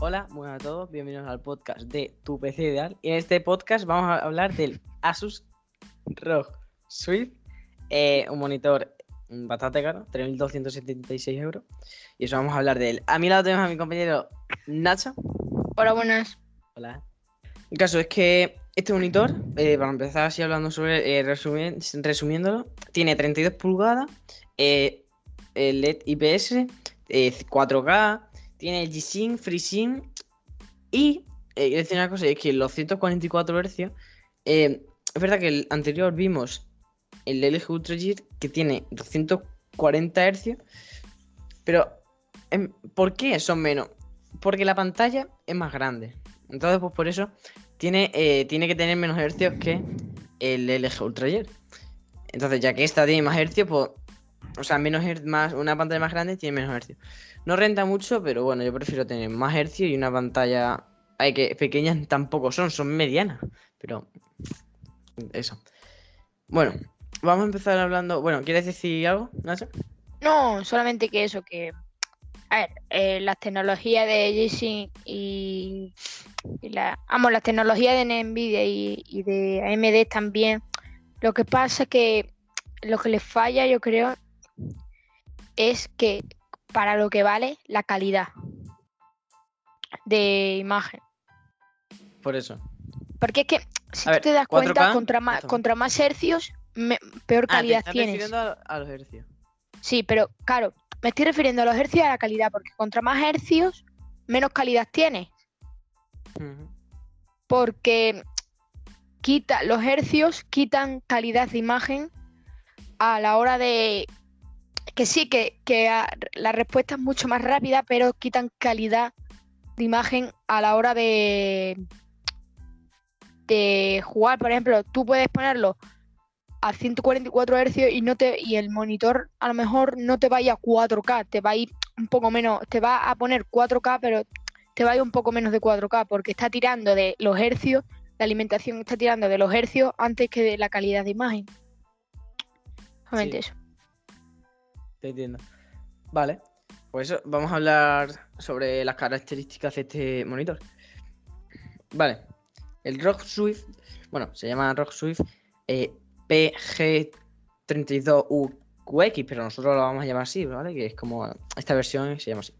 Hola, buenas a todos, bienvenidos al podcast de Tu PC Ideal. Y en este podcast vamos a hablar del Asus ROG Swift, eh, un monitor bastante caro, 3.276 euros. Y eso vamos a hablar de él. A mi lado tenemos a mi compañero Nacho. Hola, buenas. Hola. El caso es que este monitor, eh, para empezar así hablando sobre, eh, resumi- resumiéndolo, tiene 32 pulgadas, LED IPS, eh, 4K, tiene G-Sync, FreeSync y eh, decir una cosa, es que los 144 Hz, eh, es verdad que el anterior vimos el LG Ultra Jet que tiene 240 Hz, pero em, ¿por qué son menos? Porque la pantalla es más grande. Entonces, pues por eso tiene, eh, tiene que tener menos hercios que el LG Ultra Jet. Entonces, ya que esta tiene más hercios, pues. O sea, menos más, una pantalla más grande tiene menos hercios. No renta mucho, pero bueno, yo prefiero tener más hercios y una pantalla. Ay, que pequeñas tampoco son, son medianas. Pero. Eso. Bueno, vamos a empezar hablando. Bueno, ¿quieres decir algo, Nacho? No, solamente que eso, que. A ver, eh, las tecnologías de G-Sync y, y la, vamos, las tecnologías de Nvidia y, y de AMD también. Lo que pasa es que lo que les falla, yo creo, es que para lo que vale la calidad de imagen. Por eso. Porque es que, si A tú ver, te das 4K, cuenta, contra más, contra más hercios, me- peor Ah, te calidad estás tienes. refiriendo a, los hercios. Sí, pero claro, me estoy refiriendo a los hercios y a la calidad, porque contra más hercios, menos calidad tiene. Ujú. Porque quita, los hercios quitan calidad de imagen a la hora de. Que sí, que, que a- la respuesta es mucho más rápida, pero quitan calidad de imagen a la hora de. de jugar. Por ejemplo, tú puedes ponerlo a 144 Hz y no te y el monitor a lo mejor no te va a ir a 4K, te va a ir un poco menos, te va a poner 4K, pero te va a ir un poco menos de 4K porque está tirando de los hercios, la alimentación está tirando de los hercios antes que de la calidad de imagen. Solamente Sí. eso. Te entiendo. Vale. Pues vamos a hablar sobre las características de este monitor. Vale. El ROG Swift, bueno, se llama ROG Swift eh, PG32UQX, pero nosotros lo vamos a llamar así, ¿vale? Que es como esta versión se llama así.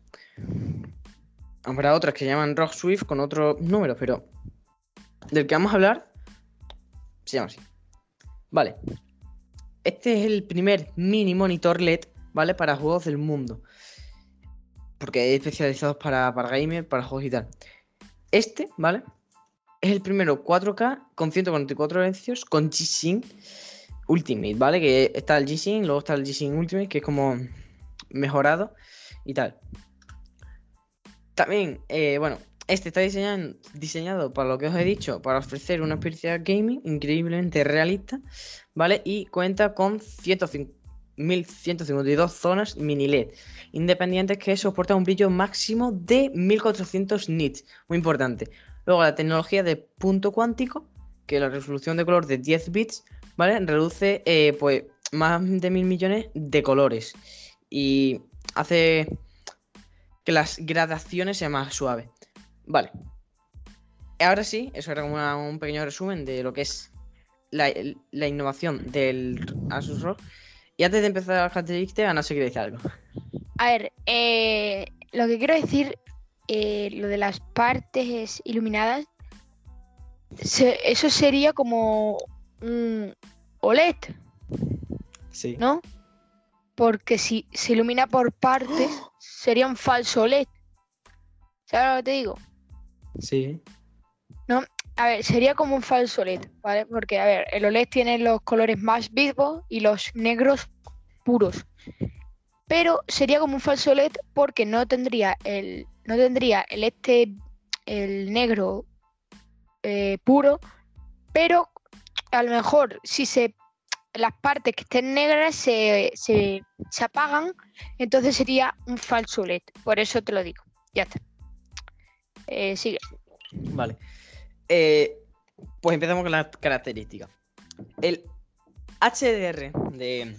Habrá otras que llaman ROG Swift con otros números, pero del que vamos a hablar se llama así. Vale. Este es el primer mini monitor LED, ¿vale? Para juegos del mundo. Porque hay especializados para, para gamer, para juegos y tal. Este, ¿vale? Es el primero 4K con 144 Hz con G-Sync Ultimate, ¿vale? Que está el G-Sync, luego está el G-Sync Ultimate, que es como mejorado y tal. También, eh, bueno, este está diseñado, diseñado para lo que os he dicho, para ofrecer una experiencia gaming increíblemente realista, ¿vale? Y cuenta con 105 1152 zonas mini LED independientes que soportan un brillo máximo de 1400 nits, muy importante. Luego la tecnología de punto cuántico, que la resolución de color de 10 bits, ¿vale? Reduce eh, pues más de mil millones de colores y hace que las gradaciones sean más suaves. Vale. Ahora sí, eso era como un pequeño resumen de lo que es la, la innovación del Asus ROG. Y antes de empezar las características, no sé quiere decir algo. A ver, eh, lo que quiero decir, eh, lo de las partes iluminadas, se- eso sería como un OLED, Sí. ¿no? Porque si se ilumina por partes, sería un falso OLED. ¿Sabes lo que te digo? Sí. A ver, sería como un falso LED, ¿vale? Porque, a ver, el OLED tiene los colores más vivos y los negros puros. Pero sería como un falso LED porque no tendría el, no tendría el este, el negro eh, puro, pero a lo mejor si se las partes que estén negras se, se, se apagan, entonces sería un falso LED. Por eso te lo digo. Ya está. Eh, sigue. Vale. Eh, pues empezamos con las características. El HDR de,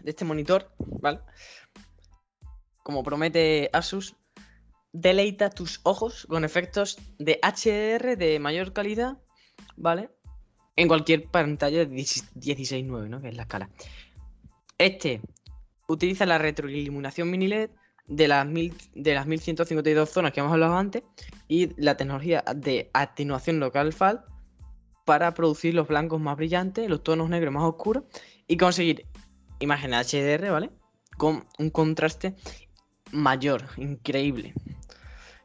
de este monitor, ¿vale? Como promete Asus, deleita tus ojos con efectos de HDR de mayor calidad, ¿vale? En cualquier pantalla de 16.9, ¿no? Que es la escala. Este utiliza la retroiluminación mini LED de las, mil, de las 1152 zonas que hemos hablado antes y la tecnología de atenuación local FAL para producir los blancos más brillantes, los tonos negros más oscuros y conseguir imágenes HDR, ¿vale? Con un contraste mayor, increíble.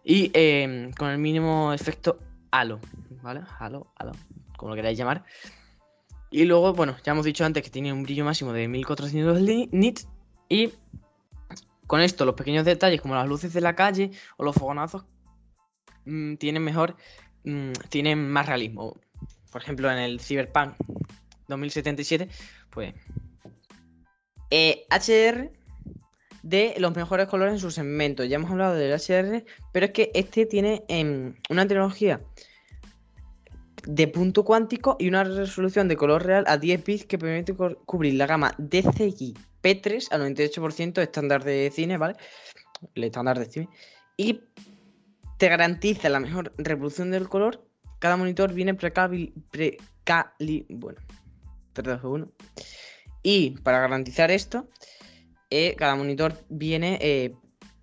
Y em, con el mínimo efecto halo, ¿vale? Halo, halo, como lo queráis llamar. Y luego, bueno, ya hemos dicho antes que tiene un brillo máximo de 1400 nits y con esto, los pequeños detalles como las luces de la calle o los fogonazos mm, tienen mejor, mm, tienen más realismo. Por ejemplo, en el Cyberpunk 2077, pues HDR eh, de los mejores colores en su segmento. Ya hemos hablado del HDR, pero es que este tiene em, una tecnología de punto cuántico y una resolución de color real a 10 bits que permite cubrir la gama DCI P3 al 98% estándar de cine, ¿vale? El estándar de cine. Y te garantiza la mejor reproducción del color. Cada monitor viene precali... precali bueno, perdón, uno. Y para garantizar esto, eh, cada monitor viene eh,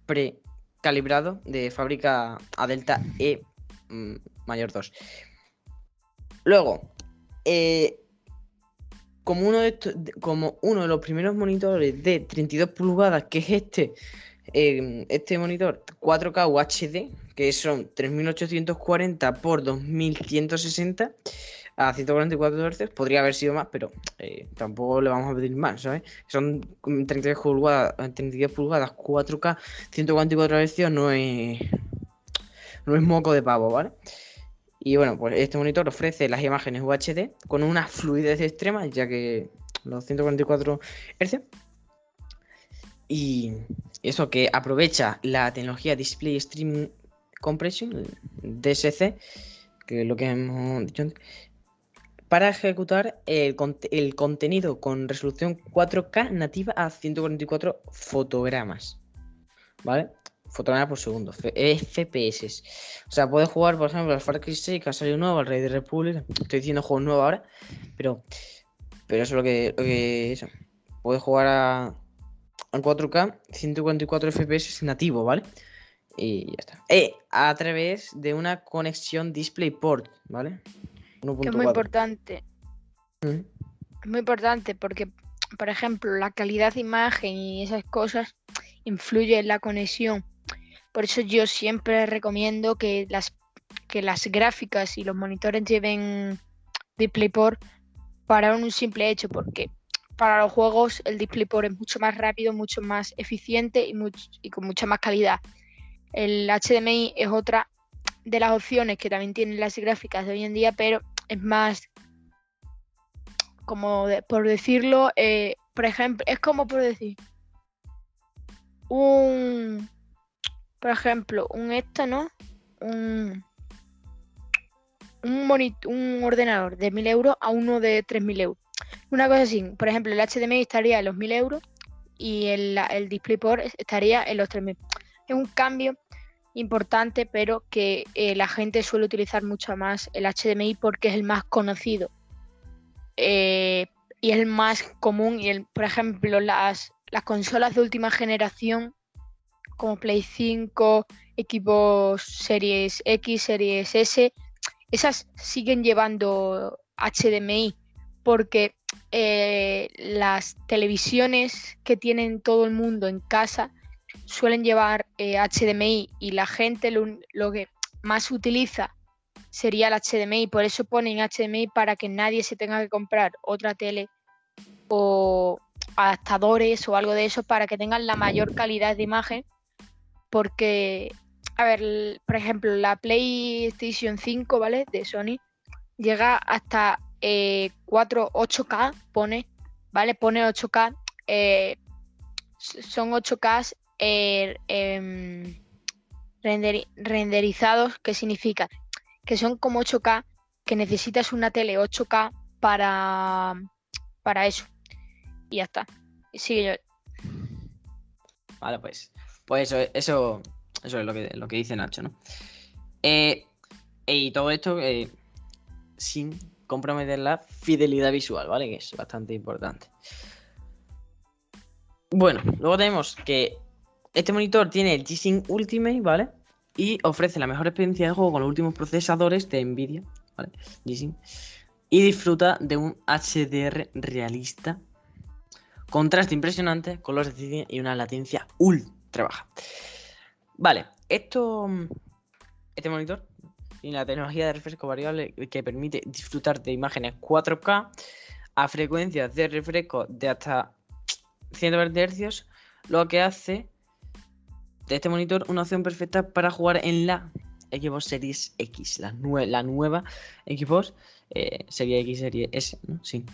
precalibrado de fábrica a Delta E mm, mayor 2. Luego, eh, como uno de como uno de los primeros monitores de 32 pulgadas, que es este, em, este monitor 4K UHD, que son 3840 por 2160 a 144 Hz, podría haber sido más, pero eh, tampoco le vamos a pedir más, ¿sabes? Son 32 pulgadas, 32 pulgadas 4K, 144 Hz no es, no es moco de pavo, ¿vale? Y bueno, pues este monitor ofrece las imágenes UHD con una fluidez extrema, ya que los 144 Hz. Y eso que aprovecha la tecnología Display Stream Compression, DSC, que es lo que hemos dicho antes, para ejecutar el, el contenido con resolución 4K nativa a 144 fotogramas. ¿Vale? Fotogramas por segundo, FPS. O sea, puedes jugar, por ejemplo, al Far Cry 6, que ha salido nuevo, al Rey de República. Estoy diciendo juego nuevo ahora, pero, pero eso es lo que, lo que eso. Puedes jugar a, 4K, 144 FPS nativo, ¿vale? Y ya está. Eh, a través de una conexión DisplayPort, ¿vale? Que es muy importante. ¿Mm? Es muy importante porque, por ejemplo, la calidad de imagen y esas cosas influye en la conexión. Por eso yo siempre recomiendo que las, que las gráficas y los monitores lleven DisplayPort para un simple hecho, porque para los juegos el DisplayPort es mucho más rápido, mucho más eficiente y, y con mucha más calidad. El HDMI es otra de las opciones que también tienen las gráficas de hoy en día, pero es más, como por decirlo, eh, por ejemplo, es como por decir un por ejemplo, un esto, ¿no? Un, un, un ordenador de 1000 euros a uno de 3000 euros. Una cosa así, por ejemplo, el HDMI estaría en los 1000 euros y el, el DisplayPort estaría en los 3000. Es un cambio importante, pero que eh, la gente suele utilizar mucho más el HDMI porque es el más conocido eh, y es el más común. Y el, por ejemplo, las, las consolas de última generación como Play 5, equipos Series X, Series S, esas siguen llevando HDMI porque eh, las televisiones que tienen todo el mundo en casa suelen llevar HDMI eh, y la gente lo, que más utiliza sería el HDMI, por eso ponen HDMI para que nadie se tenga que comprar otra tele o adaptadores o algo de eso para que tengan la mayor calidad de imagen porque, a ver, por ejemplo, la PlayStation 5, ¿vale? De Sony, llega hasta 4, eh, 8K, pone, ¿vale? Pone 8K, eh, son 8K eh, em, renderizados, ¿qué significa? Que son como 8K, que necesitas una tele 8K para, para eso. Y ya está. Sigue yo. Vale, pues pues eso, eso, Eso es lo que, lo que dice Nacho, ¿no? Eh, y todo esto eh, sin comprometer la fidelidad visual, ¿vale? Que es bastante importante. Bueno, luego tenemos que este monitor tiene el G-Sync Ultimate, ¿vale? Y ofrece la mejor experiencia de juego con los últimos procesadores de Nvidia, ¿vale? G-Sync. Y disfruta de un HDR realista, contraste impresionante, colores de y una latencia ultra baja. Vale, esto. Este monitor tiene la tecnología de refresco variable que permite disfrutar de imágenes 4K a frecuencias de refresco de hasta 120 Hz, lo que hace de este monitor una opción perfecta para jugar en la Xbox Series X, la, nueva Xbox eh, Serie X, Serie S, ¿no? Sí.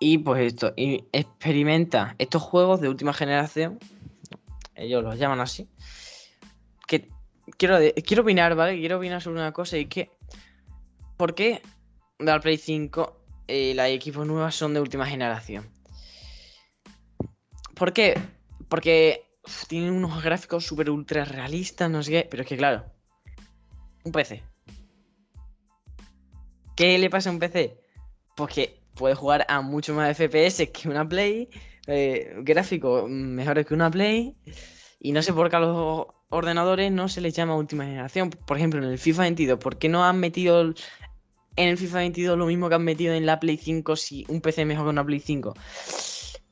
Y pues esto, y experimenta estos juegos de última generación, ellos los llaman así, que quiero, quiero opinar, ¿vale? Quiero opinar sobre una cosa y que, ¿por qué la Play 5 y las Xbox nuevas son de última generación? ¿Por qué? Porque tienen unos gráficos súper ultra realistas, no sé qué, pero es que claro, un PC. ¿Qué le pasa a un PC? Pues que puede jugar a mucho más FPS que una Play, eh, gráficos mejores que una Play, y no sé por qué a los ordenadores no se les llama última generación. Por ejemplo, en el FIFA 22, ¿por qué no han metido en el FIFA 22 lo mismo que han metido en la Play 5 si un PC mejor que una Play 5?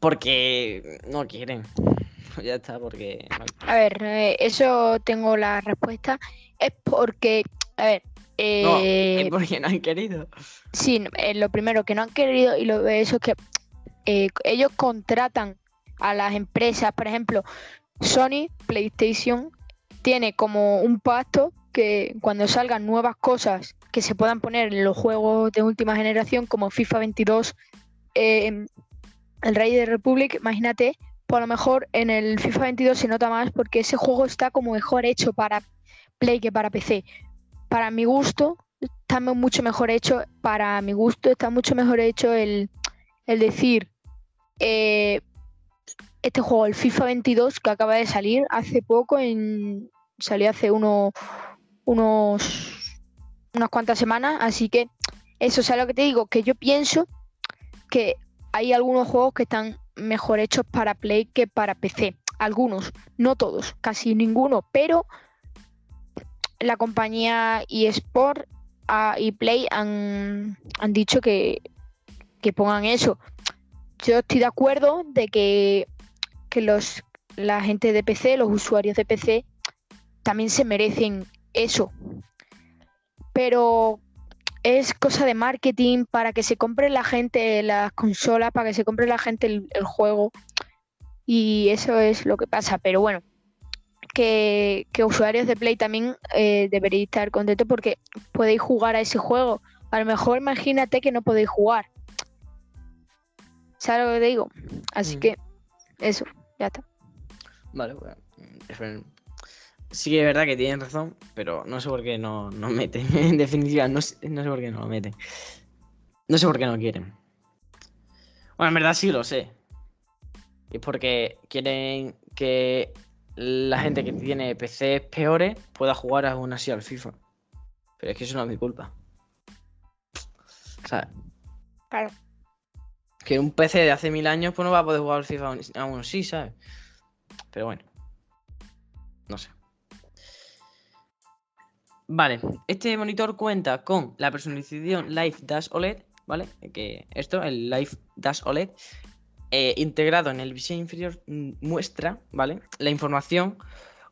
Porque no quieren. ya está, porque. A ver, eh, eso tengo la respuesta. Es porque, a ver. no, es Eh, porque no han querido. sí, eh, lo primero que no han querido y lo eso es que eh, ellos contratan a las empresas, por ejemplo, Sony, PlayStation, tiene como un pacto que cuando salgan nuevas cosas que se puedan poner en los juegos de última generación, como FIFA 22, eh, el Rey de Republic, imagínate, por lo mejor en el FIFA 22 se nota más porque ese juego está como mejor hecho para Play que para PC. Para mi gusto, está mu- mucho mejor hecho, para mi gusto está mucho mejor hecho el, el decir, eh, este juego, el FIFA 22, que acaba de salir hace poco, en, salió hace uno- unos, unas cuantas semanas, así que eso es lo que te digo, que yo pienso que hay algunos juegos que están mejor hechos para Play que para PC. Algunos, no todos, casi ninguno, pero la compañía eSport ah, y Play han, han dicho que, que pongan eso. Yo estoy de acuerdo de que, que los, la gente de PC, los usuarios de PC, también se merecen eso. Pero es cosa de marketing para que se compre la gente las consolas, para que se compre la gente el, juego. Y eso es lo que pasa. Pero bueno, que, que usuarios de Play también eh, estar contentos porque podéis jugar a ese juego. A lo mejor imagínate que no podéis jugar. ¿Sabes lo que te digo? Así Mm. que eso, ya está. Vale, bueno. Sí que es verdad que tienen razón, pero no sé por qué no, no meten. En definitiva, no sé, no sé por qué no lo meten. No sé por qué no quieren. Bueno, en verdad sí lo sé. Es porque quieren que la gente que tiene PCs peores pueda jugar aún así al FIFA. Pero es que eso no es mi culpa. O sea, Claro. Que un PC de hace mil años pues no va a poder jugar FIFA aún- así, ¿sabes? Pero bueno. No sé. Vale, este monitor cuenta con la personalización Live Dash OLED, ¿vale? Que esto, el Live Dash OLED, eh, integrado en el diseño inferior, mm, muestra, ¿vale? La información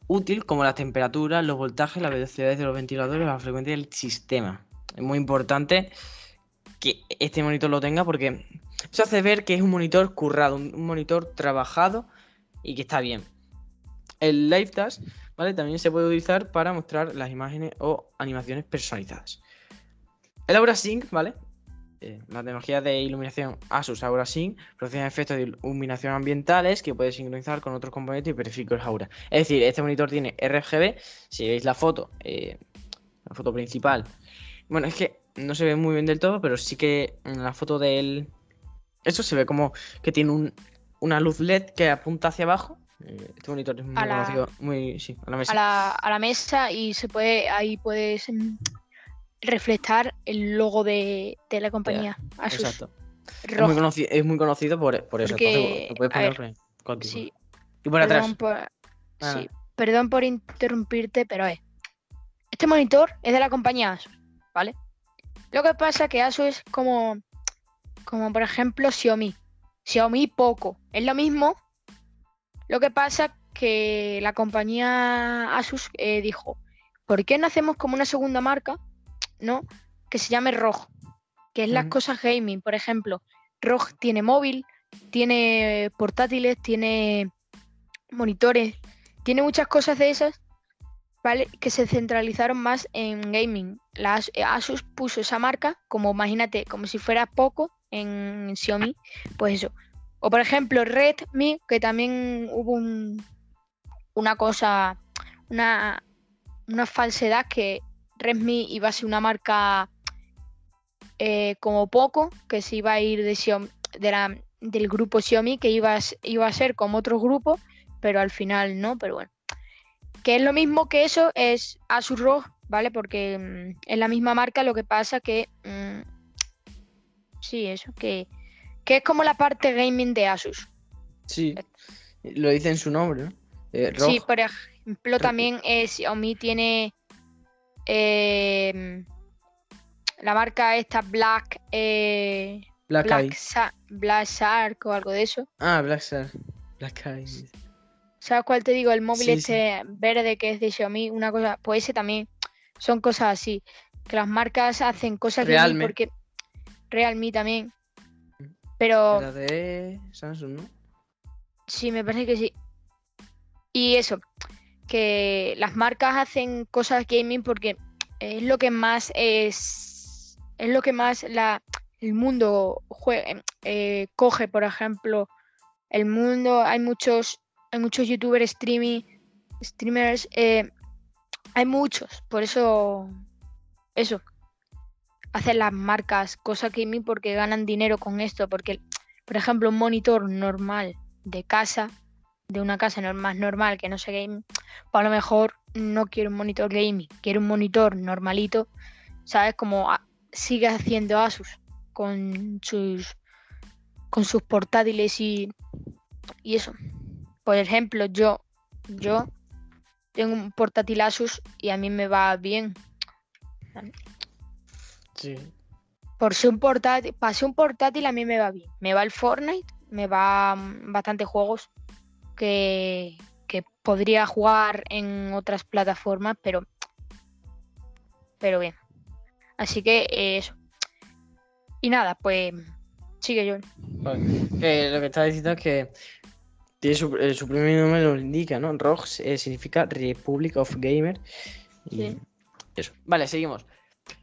útil como la temperatura, los voltajes, las velocidades de los ventiladores, la frecuencia del sistema. Es muy importante que este monitor lo tenga porque eso hace ver que es un monitor currado, un, monitor trabajado y que está bien. El Live Dash, ¿vale? También se puede utilizar para mostrar las imágenes o animaciones personalizadas. El Aura Sync, ¿vale? Eh, la tecnología de iluminación Asus Aura Sync proporciona efectos de iluminación ambientales que puede sincronizar con otros componentes y periféricos Aura. Es decir, este monitor tiene RGB. Si veis la foto, eh, la foto principal. Bueno, es que no se ve muy bien del todo, pero sí que la foto del. Esto se ve como que tiene un- una luz LED que apunta hacia abajo. Eh, este monitor es muy A la- conocido, muy, sí, a la mesa. a la, a la mesa y se puede ahí puedes mm, reflejar el logo de, de la compañía Asus Exacto. Es muy, conocido, es muy conocido por, por eso. Porque, entonces, puedes ver, Sí. Y por atrás. perdón por, Ah. sí, perdón por interrumpirte, pero es. Este monitor es de la compañía Asus, ¿vale? Lo que pasa que Asus es como, como por ejemplo Xiaomi. Xiaomi poco. Es lo mismo. Lo que pasa que la compañía Asus eh, dijo, ¿por qué no hacemos como una segunda marca, ¿no? Que se llame ROG, que es las cosas gaming. Por ejemplo, ROG tiene móvil, tiene portátiles, tiene monitores, tiene muchas cosas de esas, ¿vale? Que se centralizaron más en gaming. La eh, Asus puso esa marca como, imagínate, como si fuera poco en Xiaomi, pues eso. O por ejemplo, Redmi, que también hubo un- una cosa, una, falsedad que Redmi iba a ser una marca eh, como poco, que se iba a ir de Xiaomi, del grupo Xiaomi, que iba a, iba a ser como otro grupo, pero al final no, pero bueno. Que es lo mismo que eso, es Asus ROG, ¿vale? Porque mm, es la misma marca, lo que pasa que... mm, sí, eso, que, que es como la parte gaming de Asus. Sí. Lo dice en su nombre, ¿no? Eh. Sí, por ejemplo, también eh, Xiaomi tiene eh, la marca esta Black, eh, Black Black, Black Shark o algo de eso. Ah, Black Star. Black Eye. ¿Sabes cuál te digo? El móvil Sí, sí. este verde que es de Xiaomi, una cosa, pues ese también son cosas así. Que las marcas hacen cosas Realme. porque Realme también. Pero La de Samsung, ¿no? sí, me parece que sí. Y eso, que las marcas hacen cosas gaming porque es lo que más es, es lo que más la, el mundo jue- eh, coge, por ejemplo, el mundo, hay muchos, hay muchos youtubers streaming, streamers, eh, hay muchos, por eso, eso, hacen las marcas cosas gaming porque ganan dinero con esto, porque, por ejemplo, un monitor normal de casa, de una casa más normal que no sea gaming, pues a lo mejor no quiero un monitor gaming, quiero un monitor normalito, ¿sabes? Como sigue haciendo Asus con sus con sus portátiles y, y eso. Por ejemplo, yo yo tengo un portátil Asus y a mí me va bien. Sí. Por ser un portátil, para ser un portátil a mí me va bien. Me va el Fortnite, me va mm, bastantes juegos que, que podría jugar en otras plataformas, pero pero bien. Así que eh, eso. Y nada, pues sigue yo. Vale. Que lo que estaba diciendo es que tiene su, eh, su primer nombre lo indica, ¿no? ROG eh, significa Republic of Gamer. Y Sí. eso. Vale, seguimos.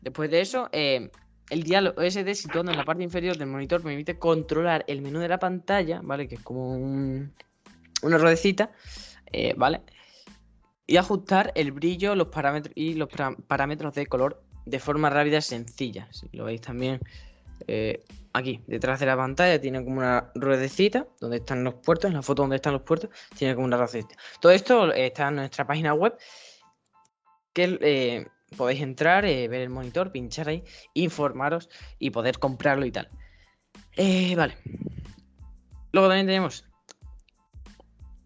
Después de eso, eh, el dial OSD situado en la parte inferior del monitor permite controlar el menú de la pantalla, ¿vale? Que es como un- una ruedecita, eh, ¿vale? Y ajustar el brillo los parámetros y los parámetros de color de forma rápida y sencilla. Si lo veis también eh, aquí, detrás de la pantalla, tiene como una ruedecita donde están los puertos, en la foto donde están los puertos, tiene como una ruedecita. Todo esto está en nuestra página web, que podéis entrar, eh, ver el monitor, pinchar ahí, informaros y poder comprarlo y tal. Eh, vale. Luego también tenemos.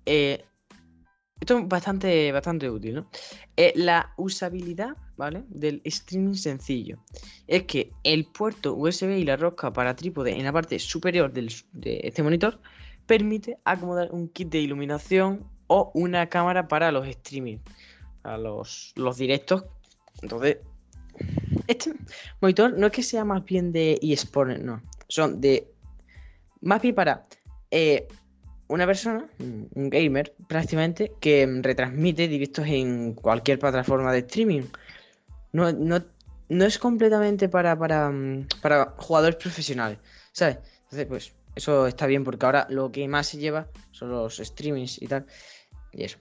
eh, esto es bastante, bastante útil, ¿no? La usabilidad, ¿vale? Del streaming sencillo. Es que el puerto USB y la rosca para trípode en la parte superior de este monitor permite acomodar un kit de iluminación o una cámara para los streaming, para los, los directos. Entonces, este monitor no es que sea más bien de eSport, no. Son de. Más bien para eh, una persona, un gamer prácticamente, que retransmite directos en cualquier plataforma de streaming. No, no, no es completamente para, para, mm, para jugadores profesionales, ¿sabes? Entonces, pues, eso está bien porque ahora lo que más se lleva son los streamings y tal. Y eso.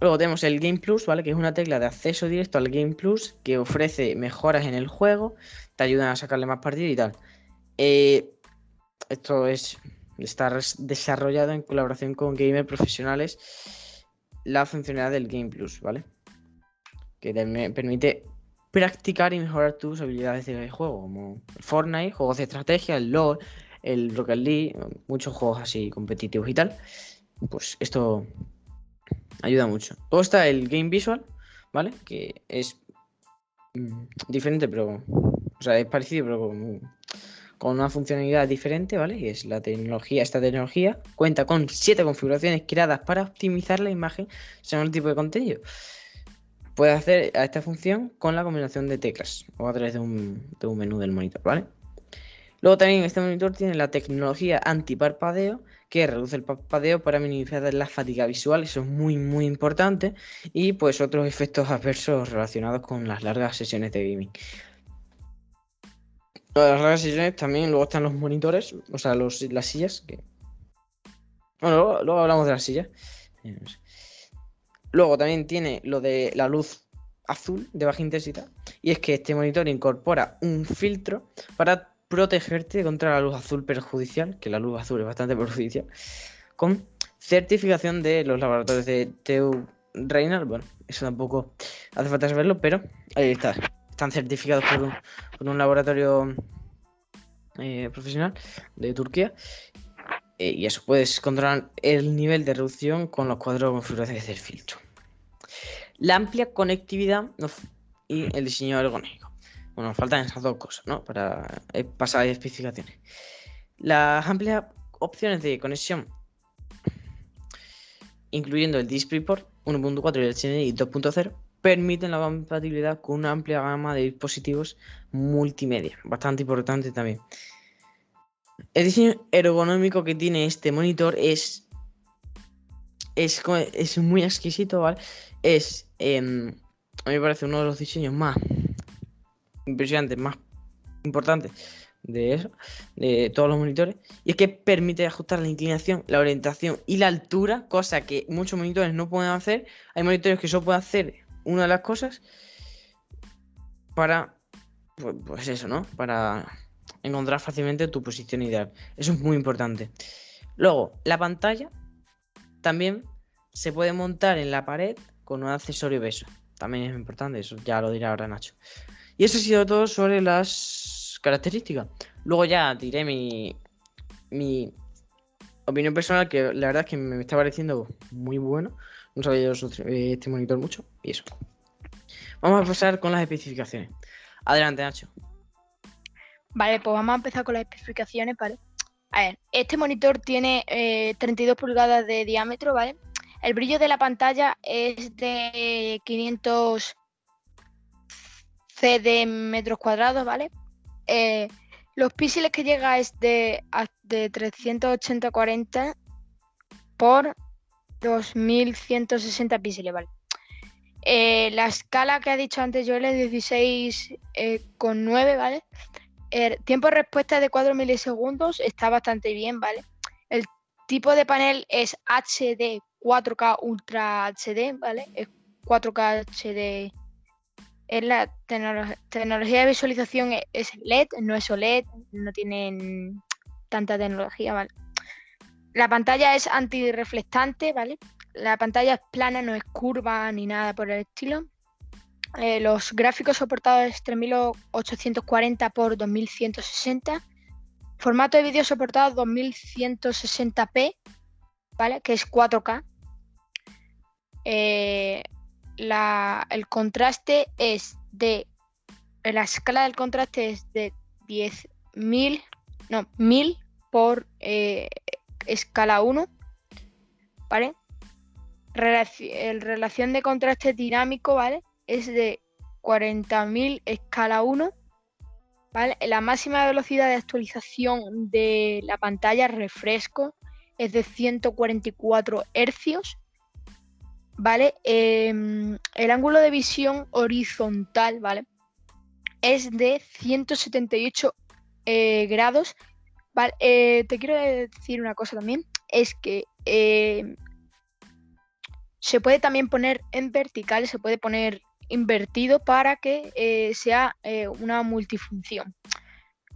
Luego tenemos el Game Plus, ¿vale? Que es una tecla de acceso directo al Game Plus que ofrece mejoras en el juego, te ayudan a sacarle más partido y tal. Eh, esto es está desarrollado en colaboración con gamers profesionales la funcionalidad del Game Plus, ¿vale? Que te permite practicar y mejorar tus habilidades de juego, como Fortnite, juegos de estrategia, el LoL, el Rocket League, muchos juegos así competitivos y tal. Pues esto ayuda mucho. Luego está el Game Visual, ¿vale? Que es mm, diferente, pero. O sea, es parecido, pero con, con, una funcionalidad diferente, ¿vale? Y es la tecnología. Esta tecnología cuenta con siete configuraciones creadas para optimizar la imagen según el tipo de contenido. Puedes hacer a esta función con la combinación de teclas o a través de un, de un menú del monitor, ¿vale? Luego también este monitor tiene la tecnología antiparpadeo que reduce el parpadeo para minimizar la fatiga visual, eso es muy muy importante, y pues otros efectos adversos relacionados con las largas sesiones de gaming. Las largas sesiones también, luego están los monitores, o sea, los, las sillas. Bueno, luego, hablamos de las sillas. Luego también tiene lo de la luz azul de baja intensidad. Y es que este monitor incorpora un filtro para protegerte contra la luz azul perjudicial, que la luz azul es bastante perjudicial, con certificación de los laboratorios de TU Reynard. Bueno, eso tampoco hace falta saberlo, pero ahí está. Están certificados por un, laboratorio eh, profesional de Turquía. Eh, y eso puedes controlar el nivel de reducción con los cuadros de configuraciones del filtro. La amplia conectividad y el diseño ergonómico. Bueno, faltan esas dos cosas, ¿no? Para eh, pasar a especificaciones. Las amplias opciones de conexión, incluyendo el DisplayPort 1.4 y el HDMI 2.0, permiten la compatibilidad con una amplia gama de dispositivos multimedia, bastante importante también. El diseño ergonómico que tiene este monitor es es, es muy exquisito, ¿vale? Es, em, a mí me parece uno de los diseños más impresionante, más importante de eso, de todos los monitores, y es que permite ajustar la inclinación, la orientación y la altura, cosa que muchos monitores no pueden hacer. Hay monitores que solo pueden hacer una de las cosas para, pues, pues eso, ¿no? Para encontrar fácilmente tu posición ideal. Eso es muy importante. Luego, la pantalla también se puede montar en la pared con un accesorio beso. También es importante, eso ya lo dirá ahora Nacho. Y eso ha sido todo sobre las características. Luego ya diré mi, mi opinión personal, que la verdad es que me está pareciendo muy bueno. No sabía yo este monitor mucho. Y eso. Vamos a pasar con las especificaciones. Adelante, Nacho. Vale, pues vamos a empezar con las especificaciones, ¿vale? A ver, este monitor tiene 32 eh, pulgadas de diámetro, ¿vale? El brillo de la pantalla es de 500 de metros cuadrados, ¿vale? Eh, los píxeles que llega es de, de 380-40 por 2160 píxeles, ¿vale? Eh, la escala que ha dicho antes Joel es 16,9, eh, ¿vale? El tiempo de respuesta de 4 milisegundos está bastante bien, ¿vale? El tipo de panel es HD 4K Ultra HD, ¿vale? Es 4K HD es la tecnología de visualización e-, es LED, no es OLED, no tienen tanta tecnología, ¿vale? La pantalla es antirreflectante, ¿vale? La pantalla es plana, no es curva ni nada por el estilo. Eh, los gráficos soportados es 3840 x 2160. Formato de vídeo soportado 2160p, ¿vale? Que es 4K. Eh, el contraste es de. La escala del contraste es de 10.000, no, 1000 por eh, escala 1, ¿vale? el relación de contraste dinámico, ¿vale? Es de 40.000 escala 1, ¿vale? La máxima velocidad de actualización de la pantalla refresco es de 144 hercios ¿vale? Em, el ángulo de visión horizontal, ¿vale? Es de 178 eh, grados. Vale, eh, te quiero decir una cosa también, es que em, se puede también poner en vertical, se puede poner invertido para que eh, sea una multifunción.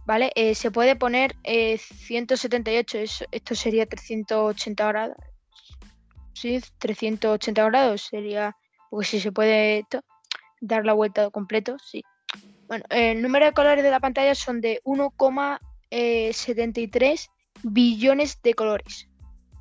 ¿vale? Se puede poner 178, esto sería 380 grados. Sí, 380 grados sería, porque si se puede dar la vuelta completo, sí. Bueno, el número de colores de la pantalla son de 1,73 billones de colores.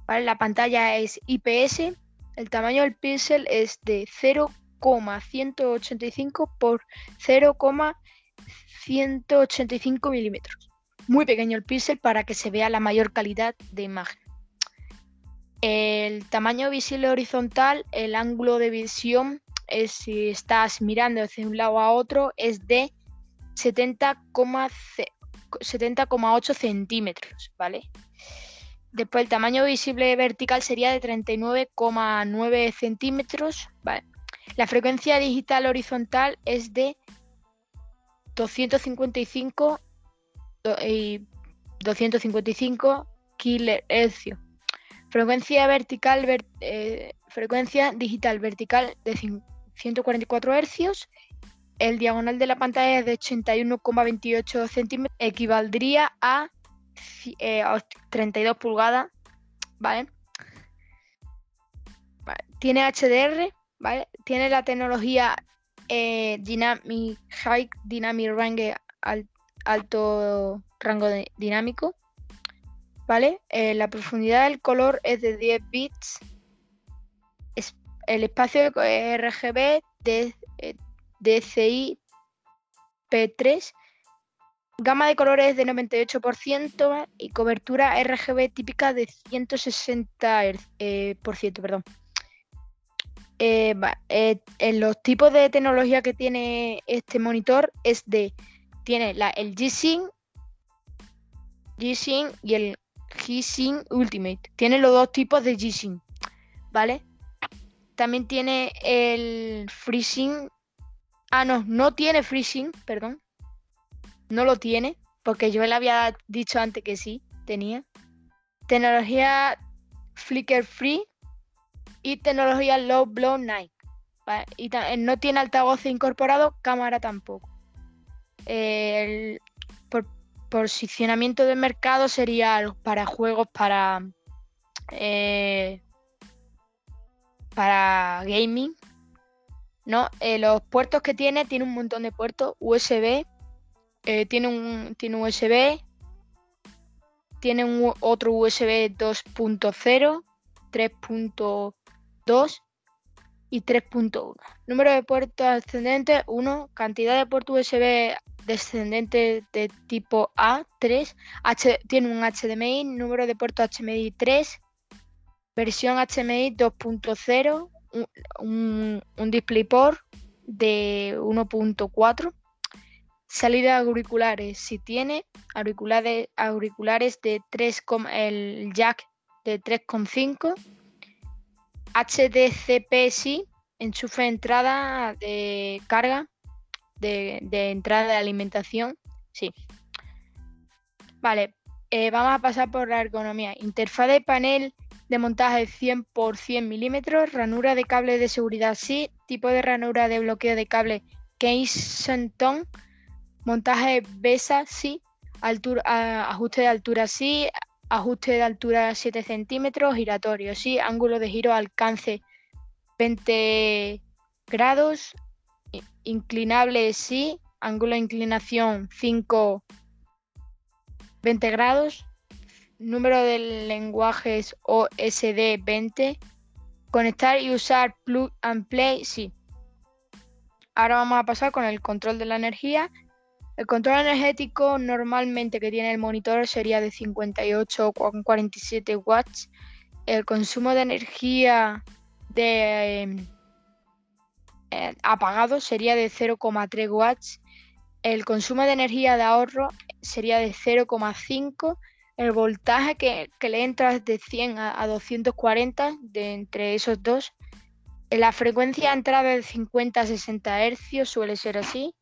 ¿vale? La pantalla es IPS, el tamaño del píxel es de 0,185 por 0,185 milímetros. Muy pequeño el píxel para que se vea la mayor calidad de imagen. El tamaño visible horizontal, el ángulo de visión, es, si estás mirando hacia un lado a otro, es de 70,8 centímetros, ¿vale? Después el tamaño visible vertical sería de 39,9 centímetros. La frecuencia digital horizontal es de 255 y 255 kHz. Frecuencia vertical, eh, frecuencia digital vertical de 144 Hz. El diagonal de la pantalla es de 81,28 centímetros. Equivaldría a 32 eh, pulgadas, ¿vale? Tiene HDR, ¿vale? Tiene la tecnología eh, Dynamic High Dynamic Range alto rango dinámico, ¿vale? Eh, la profundidad del color es de 10 bits. el espacio RGB de DCI P3 Gama de colores de 98% y cobertura RGB típica de 160%. Eh, por ciento, perdón. Eh, eh, en los tipos de tecnología que tiene este monitor es de. Tiene la, el G-Sync, G-Sync y el G-Sync Ultimate. Tiene los dos tipos de G-Sync, ¿vale? También tiene el FreeSync. Ah, no, no tiene FreeSync, perdón no lo tiene, porque yo le había dicho antes que sí, tenía. Tecnología Flicker Free y tecnología Low Blow Night. Y no tiene altavoz incorporado, cámara tampoco. el posicionamiento de mercado sería para juegos para eh, para gaming. ¿no? Eh, los puertos que tiene, tiene un montón de puertos USB, eh, tiene, un, tiene USB, tiene un, otro USB 2.0, 3.2 y 3.1. Número de puertos ascendentes 1, cantidad de puertos USB descendente de tipo A 3, tiene un HDMI, número de puertos HDMI 3, versión HDMI 2.0, un, un DisplayPort de 1.4 Salida auriculares. Si tiene auriculares, auriculares de 3, el jack de 3,5. HDCP sí. Enchufe entrada de carga. De, entrada de alimentación. Sí. Vale. Eh, vamos a pasar por la ergonomía. Interfaz de panel de montaje 100 por 100 milímetros. Ranura de cable de seguridad sí. Tipo de ranura de bloqueo de cable Kensington Montaje BESA sí, altura, ajuste de altura sí, ajuste de altura 7 centímetros, giratorio sí, ángulo de giro alcance 20 grados, inclinable sí, ángulo de inclinación 5, 20 grados, número de lenguajes OSD 20, conectar y usar plug and play sí. Ahora vamos a pasar con el control de la energía el control energético normalmente que tiene el monitor sería de 58 con 47 watts. El consumo de energía de em, eh, apagado sería de 0,3 watts. El consumo de energía de ahorro sería de 0,5. El voltaje que, le entra es de 100 a, 240 de entre esos dos. La frecuencia de entrada de 50 a 60 Hz suele ser así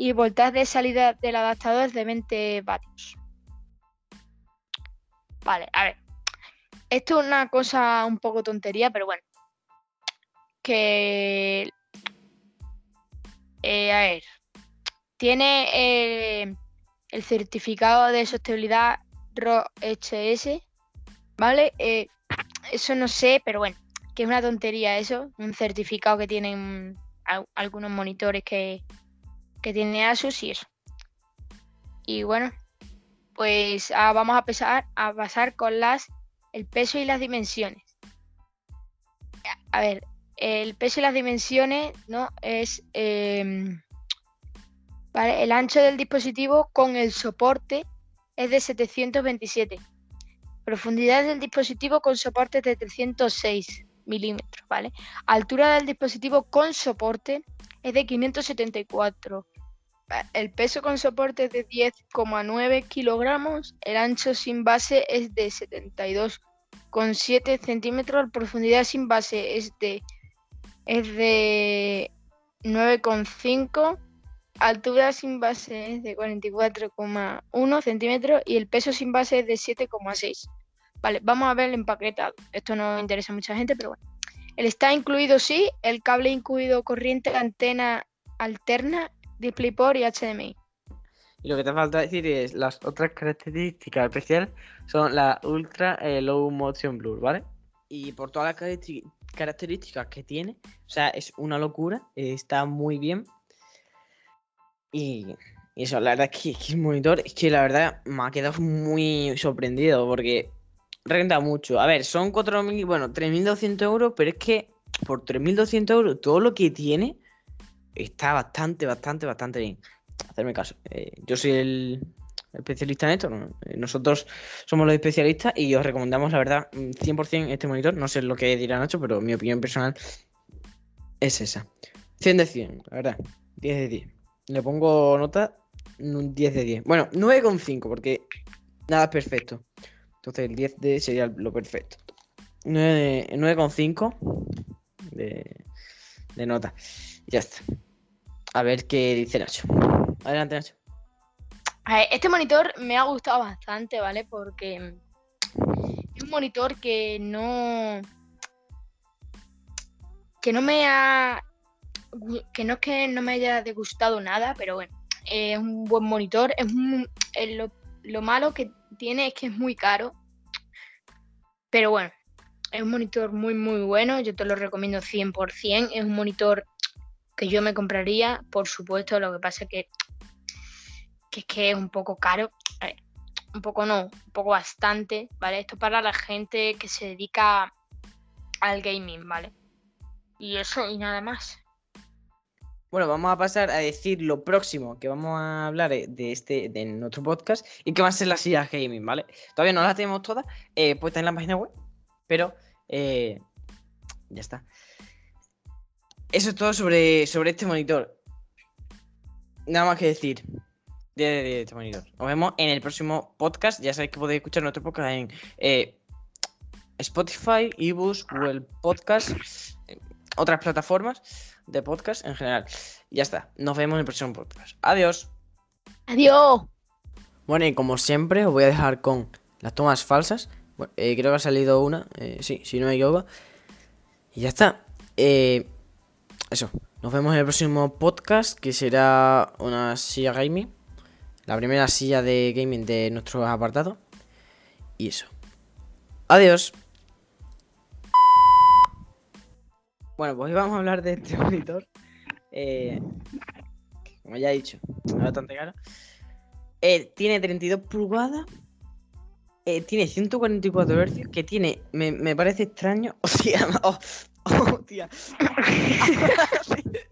y voltaje de salida del adaptador de 20 vatios. Vale, a ver. Esto es una cosa un poco tontería, pero bueno. Que. Eh, a ver. Tiene. Eh, el certificado de sostenibilidad ROHS, ¿vale? Eh, eso no sé, pero bueno, que es una tontería eso, un certificado que tienen algunos monitores que, que tiene Asus y eso. Y bueno, pues ah, vamos a, empezar a pasar con las el peso y las dimensiones. A ver, el peso y las dimensiones, ¿no? Es em, el ancho del dispositivo con el soporte es de 727. Profundidad del dispositivo con soporte de 306 milímetros, ¿vale? Altura del dispositivo con soporte es de 574. El peso con soporte es de 10,9 kilogramos. El ancho sin base es de 72,7 centímetros. La profundidad sin base es de, es de 9,5 altura sin base es de 44,1 centímetros y el peso sin base es de 7,6. Vale, vamos a ver el empaquetado. Esto no interesa a mucha gente, pero bueno. El está incluido sí, el cable incluido corriente, antena alterna, DisplayPort y HDMI. Y lo que te falta decir es las otras características especiales son la Ultra eh, Low Motion Blur, ¿vale? Y por todas las características que tiene, o sea, es una locura, está muy bien. Y, eso, la verdad es que, es monitor, es que la verdad me ha quedado muy sorprendido porque renta mucho. A ver, son 4.000, bueno, 3.200 euros, pero es que por 3.200 euros todo lo que tiene está bastante, bastante, bastante bien. Hacerme caso. Eh, yo soy el especialista en esto. Eh, nosotros somos los especialistas y os recomendamos, la verdad, 100% este monitor. No sé lo que dirá Nacho, pero mi opinión personal es esa. 100 de 100, la verdad. 10 de 10 le pongo nota un 10 de 10. Bueno, 9,5 porque nada es perfecto. Entonces el 10 de sería lo perfecto. 9,5 de, de nota. Ya está. A ver qué dice Nacho. Adelante, Nacho. Este monitor me ha gustado bastante, ¿vale? Porque es un monitor que no. que no me ha que no es que no me haya degustado nada, pero bueno, es un buen monitor. Es lo, malo que tiene es que es muy caro. Pero bueno, es un monitor muy, muy bueno. Yo te lo recomiendo 100%. Es un monitor que yo me compraría, por supuesto. Lo que pasa es que, es que es un poco caro. un poco no, un poco bastante, ¿vale? Esto para la gente que se dedica al gaming, ¿vale? Y eso y nada más. Bueno, vamos a pasar a decir lo próximo que vamos a hablar de este de nuestro podcast y que va a ser la silla gaming, ¿vale? Todavía no las tenemos todas eh, puestas en la página web, pero eh, ya está. Eso es todo sobre, sobre este monitor. Nada más que decir de, este monitor. Nos vemos en el próximo podcast. Ya sabéis que podéis escuchar nuestro podcast en Spotify, eBooks, Google Podcast, otras plataformas de podcast en general. ya está. Nos vemos en el próximo podcast. Adiós. Adiós. Bueno, y como siempre, os voy a dejar con las tomas falsas. Eh, creo que ha salido una. Eh, sí, si no hay yoga. Y ya está. Eh, eso. Nos vemos en el próximo podcast, que será una silla gaming. La primera silla de gaming de nuestro apartado. Y eso. Adiós. Bueno, pues hoy vamos a hablar de este monitor. Eh, como ya he dicho, es bastante caro. Eh, tiene 32 pulgadas. Eh, tiene 144 Hz. Que tiene. Me, parece extraño. Hostia, oh, oh, tía.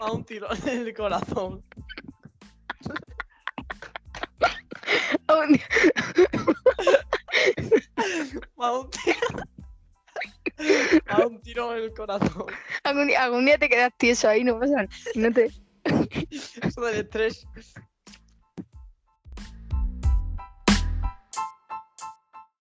a un tiro en el corazón. a un tiro. A un tiro en el corazón. Algún día, te quedas tieso ahí, no pasa nada. No te... Eso del estrés.